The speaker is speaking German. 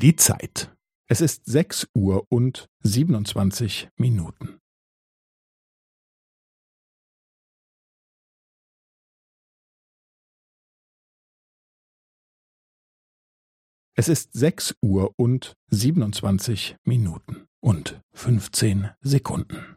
Die Zeit. Es ist sechs Uhr und siebenundzwanzig Minuten. Es ist sechs Uhr und siebenundzwanzig Minuten und fünfzehn Sekunden.